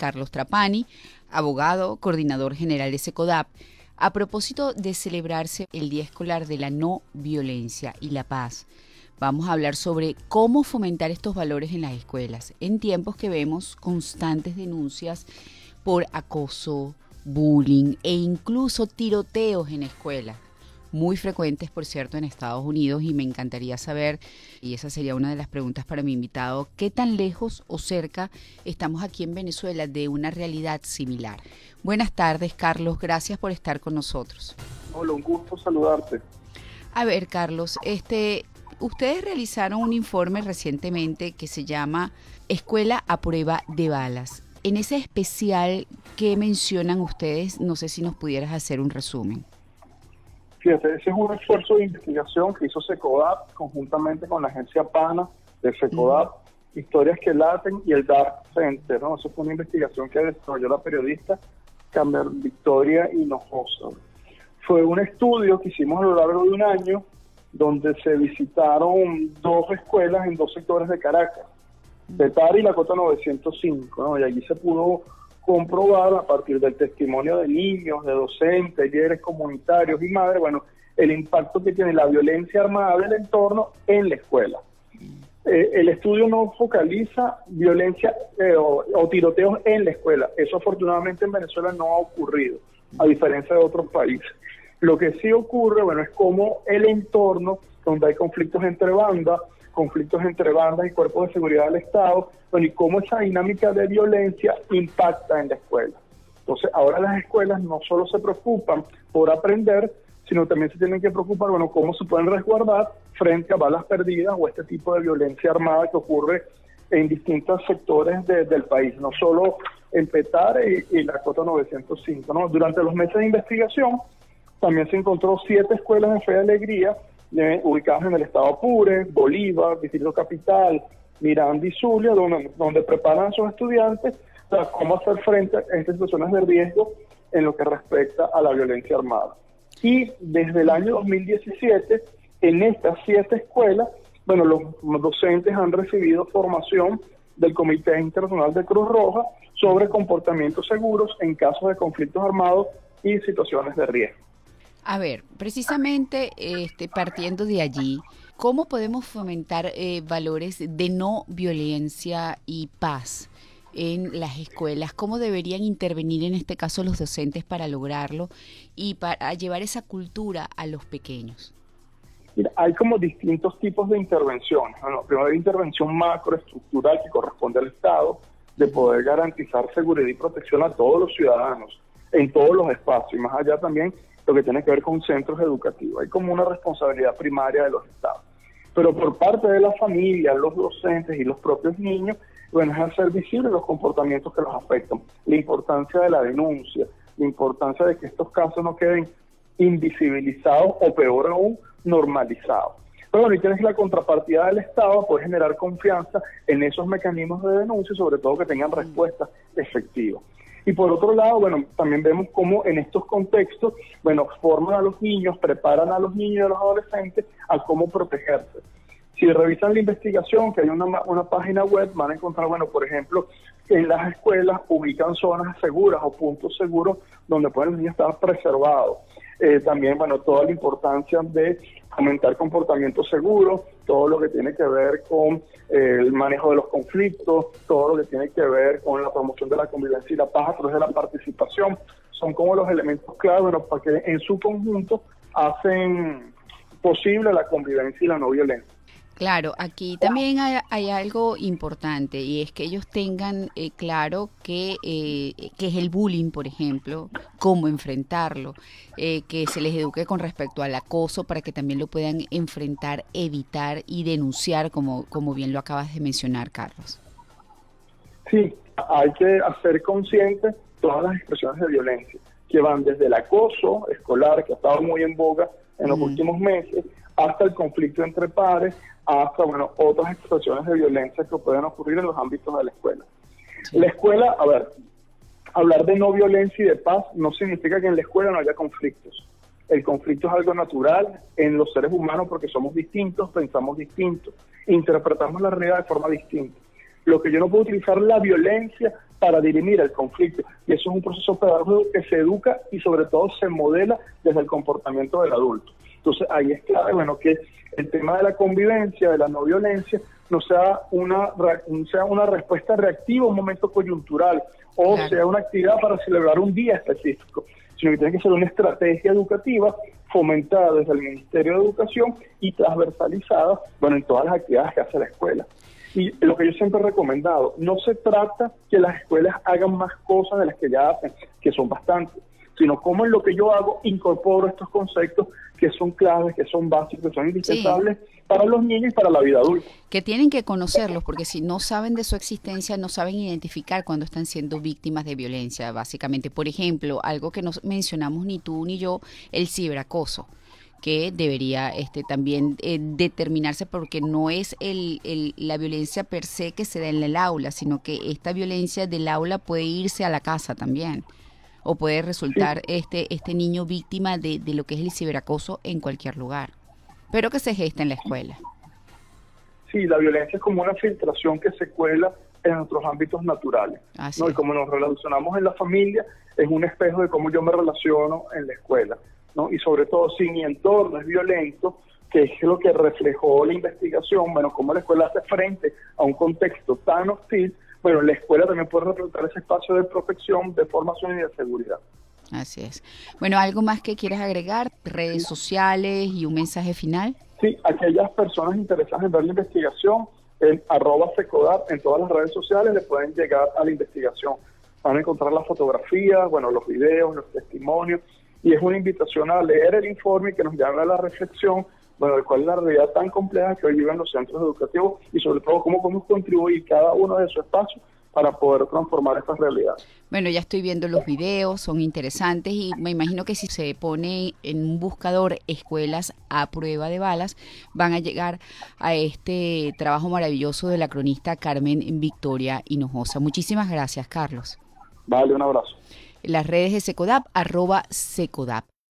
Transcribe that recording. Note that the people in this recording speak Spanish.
Carlos Trapani, abogado, coordinador general de SECODAP, a propósito de celebrarse el Día Escolar de la No Violencia y la Paz. Vamos a hablar sobre cómo fomentar estos valores en las escuelas, en tiempos que vemos constantes denuncias por acoso, bullying e incluso tiroteos en escuelas muy frecuentes, por cierto, en Estados Unidos y me encantaría saber, y esa sería una de las preguntas para mi invitado, qué tan lejos o cerca estamos aquí en Venezuela de una realidad similar. Buenas tardes, Carlos, gracias por estar con nosotros. Hola, un gusto saludarte. A ver, Carlos, este, ustedes realizaron un informe recientemente que se llama Escuela a prueba de balas. En ese especial, ¿qué mencionan ustedes? No sé si nos pudieras hacer un resumen. Fíjate, ese es un esfuerzo de investigación que hizo SECODAP conjuntamente con la agencia PANA de SECODAP, Historias que Laten y el Dark Center. ¿no? Eso fue una investigación que desarrolló la periodista Camer Victoria Hinojosa. Fue un estudio que hicimos a lo largo de un año donde se visitaron dos escuelas en dos sectores de Caracas, Petare y la Cota 905, ¿no? y allí se pudo comprobar a partir del testimonio de niños, de docentes, líderes comunitarios y madres, bueno, el impacto que tiene la violencia armada del entorno en la escuela. Eh, el estudio no focaliza violencia eh, o, tiroteos en la escuela. Eso afortunadamente en Venezuela no ha ocurrido, a diferencia de otros países. Lo que sí ocurre, bueno, es como el entorno, donde hay conflictos entre bandas, conflictos entre bandas y cuerpos de seguridad del Estado, bueno, y cómo esa dinámica de violencia impacta en la escuela. Entonces, ahora las escuelas no solo se preocupan por aprender, sino también se tienen que preocupar, bueno, cómo se pueden resguardar frente a balas perdidas o este tipo de violencia armada que ocurre en distintos sectores del país, no solo en Petare y, la Cota 905. ¿no? Durante los meses de investigación, también se encontró siete escuelas de fe y alegría eh, ubicadas en el estado Apure, Bolívar, Distrito Capital, Miranda y Zulia, donde, preparan a sus estudiantes para cómo hacer frente a estas situaciones de riesgo en lo que respecta a la violencia armada. Y desde el año 2017, en estas siete escuelas, bueno, los docentes han recibido formación del Comité Internacional de Cruz Roja sobre comportamientos seguros en casos de conflictos armados y situaciones de riesgo. A ver, precisamente este, partiendo de allí, ¿cómo podemos fomentar eh, valores de no violencia y paz? en las escuelas, cómo deberían intervenir en este caso los docentes para lograrlo y para llevar esa cultura a los pequeños. Mira, hay como distintos tipos de intervención. Bueno, primero hay intervención macroestructural que corresponde al Estado de poder garantizar seguridad y protección a todos los ciudadanos en todos los espacios y más allá también lo que tiene que ver con centros educativos. Hay como una responsabilidad primaria de los estados. Pero por parte de la familia, los docentes y los propios niños, bueno, es hacer visibles los comportamientos que los afectan, la importancia de la denuncia, la importancia de que estos casos no queden invisibilizados o peor aún, normalizados. Pero bueno, y tienes la contrapartida del Estado puede generar confianza en esos mecanismos de denuncia sobre todo que tengan respuestas efectivas. Y por otro lado, bueno, también vemos cómo en estos contextos, bueno, forman a los niños, preparan a los niños y a los adolescentes a cómo protegerse. Si revisan la investigación, que hay una, una página web, van a encontrar, bueno, por ejemplo, en las escuelas ubican zonas seguras o puntos seguros donde pueden los niños estar preservados. Eh, también, bueno, toda la importancia de aumentar comportamientos seguros, todo lo que tiene que ver con eh, el manejo de los conflictos, todo lo que tiene que ver con la promoción de la convivencia y la paz a través de la participación, son como los elementos clave, bueno, para que en su conjunto hacen posible la convivencia y la no violencia. Claro, aquí también hay, algo importante y es que ellos tengan eh, claro que, eh, que es el bullying, por ejemplo, cómo enfrentarlo, eh, que se les eduque con respecto al acoso para que también lo puedan enfrentar, evitar y denunciar, como, como bien lo acabas de mencionar, Carlos. Sí, hay que hacer conscientes todas las expresiones de violencia, que van desde el acoso escolar, que ha estado muy en boga en los últimos meses, hasta el conflicto entre pares, hasta bueno, otras expresiones de violencia que pueden ocurrir en los ámbitos de la escuela. La escuela, a ver, hablar de no violencia y de paz no significa que en la escuela no haya conflictos. El conflicto es algo natural en los seres humanos porque somos distintos, pensamos distintos, interpretamos la realidad de forma distinta. Lo que yo no puedo utilizar la violencia para dirimir el conflicto. Y eso es un proceso pedagógico que se educa y sobre todo se modela desde el comportamiento del adulto. Entonces ahí es clave, bueno, que el tema de la convivencia, de la no violencia, no sea una, sea una respuesta reactiva a un momento coyuntural o sea una actividad para celebrar un día específico, sino que tiene que ser una estrategia educativa fomentada desde el Ministerio de Educación y transversalizada, bueno, en todas las actividades que hace la escuela. Y lo que yo siempre he recomendado, no se trata que las escuelas hagan más cosas de las que ya hacen, que son bastantes, sino cómo en lo que yo hago incorporo estos conceptos que son claves, que son básicos, que son indispensables para los niños y para la vida adulta. Que tienen que conocerlos, porque si no saben de su existencia, no saben identificar cuando están siendo víctimas de violencia, básicamente. Por ejemplo, algo que no mencionamos ni tú ni yo, el ciberacoso que debería este, también eh, determinarse porque no es el, el, la violencia per se que se da en el aula, sino que esta violencia del aula puede irse a la casa también o puede resultar este, este niño víctima de, de lo que es el ciberacoso en cualquier lugar, pero que se gesta en la escuela. Sí, la violencia es como una filtración que se cuela en nuestros ámbitos naturales. ¿no? Y como nos relacionamos en la familia, es un espejo de cómo yo me relaciono en la escuela. ¿No? Y sobre todo, si mi entorno es violento, que es lo que reflejó la investigación, bueno, cómo la escuela hace frente a un contexto tan hostil, bueno, la escuela también puede representar ese espacio de protección, de formación y de seguridad. Así es. Bueno, ¿algo más que quieras agregar? ¿Redes sociales y un mensaje final? Sí, aquellas personas interesadas en ver la investigación, en arroba secodar, en todas las redes sociales le pueden llegar a la investigación. Van a encontrar las fotografías, bueno, los videos, los testimonios, y es una invitación a leer el informe que nos llama a la reflexión, bueno, de cuál es la realidad tan compleja que hoy viven los centros educativos y sobre todo cómo podemos contribuir cada uno de su espacio para poder transformar esta realidad. Bueno, ya estoy viendo los videos, son interesantes y me imagino que si se pone en un buscador escuelas a prueba de balas, van a llegar a este trabajo maravilloso de la cronista Carmen Victoria Hinojosa. Muchísimas gracias, Carlos. Vale, un abrazo. Las redes de Secodap, arroba Secodap.